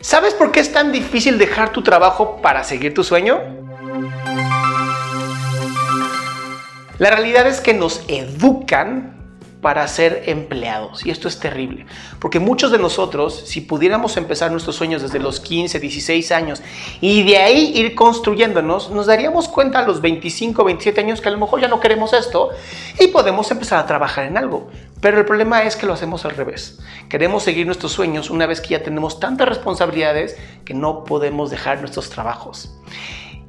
¿Sabes por qué es tan difícil dejar tu trabajo para seguir tu sueño? La realidad es que nos educan para ser empleados. Y esto es terrible, porque muchos de nosotros, si pudiéramos empezar nuestros sueños desde los 15, 16 años y de ahí ir construyéndonos, nos daríamos cuenta a los 25, 27 años que a lo mejor ya no queremos esto y podemos empezar a trabajar en algo. Pero el problema es que lo hacemos al revés. Queremos seguir nuestros sueños una vez que ya tenemos tantas responsabilidades que no podemos dejar nuestros trabajos.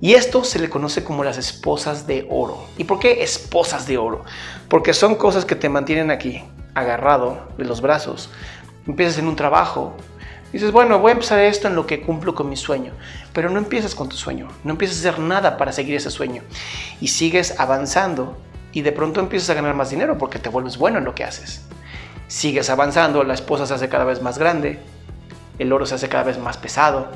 Y esto se le conoce como las esposas de oro. ¿Y por qué esposas de oro? Porque son cosas que te mantienen aquí, agarrado de los brazos. Empiezas en un trabajo, dices, bueno, voy a empezar esto en lo que cumplo con mi sueño. Pero no empiezas con tu sueño, no empiezas a hacer nada para seguir ese sueño. Y sigues avanzando y de pronto empiezas a ganar más dinero porque te vuelves bueno en lo que haces. Sigues avanzando, la esposa se hace cada vez más grande, el oro se hace cada vez más pesado.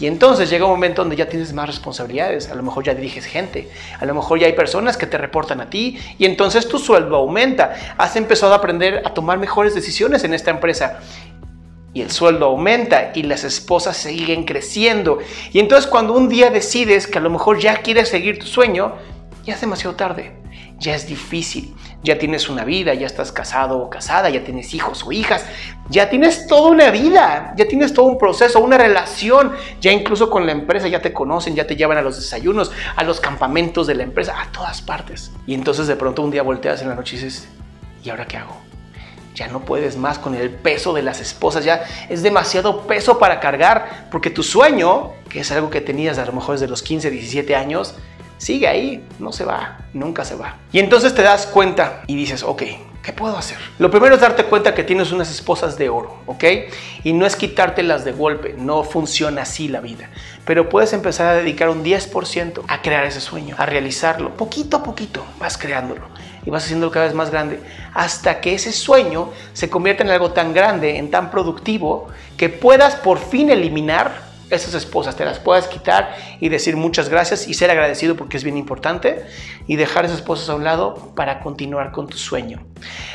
Y entonces llega un momento donde ya tienes más responsabilidades, a lo mejor ya diriges gente, a lo mejor ya hay personas que te reportan a ti y entonces tu sueldo aumenta. Has empezado a aprender a tomar mejores decisiones en esta empresa y el sueldo aumenta y las esposas siguen creciendo. Y entonces cuando un día decides que a lo mejor ya quieres seguir tu sueño, ya es demasiado tarde ya es difícil. Ya tienes una vida, ya estás casado o casada, ya tienes hijos o hijas, ya tienes toda una vida, ya tienes todo un proceso, una relación, ya incluso con la empresa ya te conocen, ya te llevan a los desayunos, a los campamentos de la empresa, a todas partes. Y entonces de pronto un día volteas en la noche y dices, ¿y ahora qué hago? Ya no puedes más con el peso de las esposas, ya es demasiado peso para cargar, porque tu sueño, que es algo que tenías a lo mejor desde los 15, 17 años, sigue ahí, no se va, nunca se va. Y entonces te das cuenta y dices, ok, ¿qué puedo hacer? Lo primero es darte cuenta que tienes unas esposas de oro, ¿ok? Y no es quitártelas de golpe, no funciona así la vida. Pero puedes empezar a dedicar un 10% a crear ese sueño, a realizarlo. Poquito a poquito vas creándolo y vas haciéndolo cada vez más grande hasta que ese sueño se convierta en algo tan grande, en tan productivo, que puedas por fin eliminar esas esposas, te las puedas quitar y decir muchas gracias y ser agradecido porque es bien importante y dejar esas esposas a un lado para continuar con tu sueño.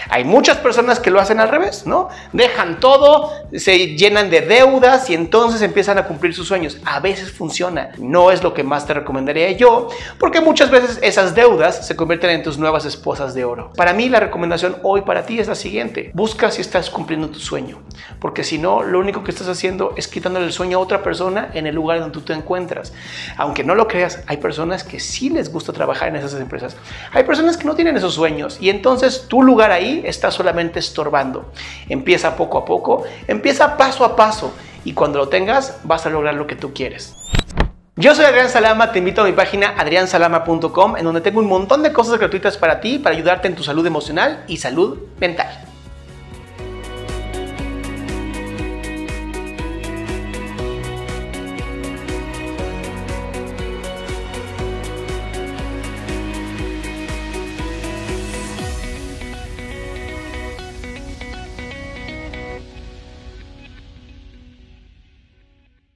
Hay muchas personas que lo hacen al revés, ¿no? Dejan todo, se llenan de deudas y entonces empiezan a cumplir sus sueños. A veces funciona, no es lo que más te recomendaría yo, porque muchas veces esas deudas se convierten en tus nuevas esposas de oro. Para mí la recomendación hoy para ti es la siguiente, busca si estás cumpliendo tu sueño, porque si no, lo único que estás haciendo es quitándole el sueño a otra persona en el lugar donde tú te encuentras. Aunque no lo creas, hay personas que sí les gusta trabajar en esas empresas. Hay personas que no tienen esos sueños y entonces tu lugar ahí está solamente estorbando. Empieza poco a poco, empieza paso a paso y cuando lo tengas vas a lograr lo que tú quieres. Yo soy Adrián Salama, te invito a mi página adriansalama.com en donde tengo un montón de cosas gratuitas para ti, para ayudarte en tu salud emocional y salud mental.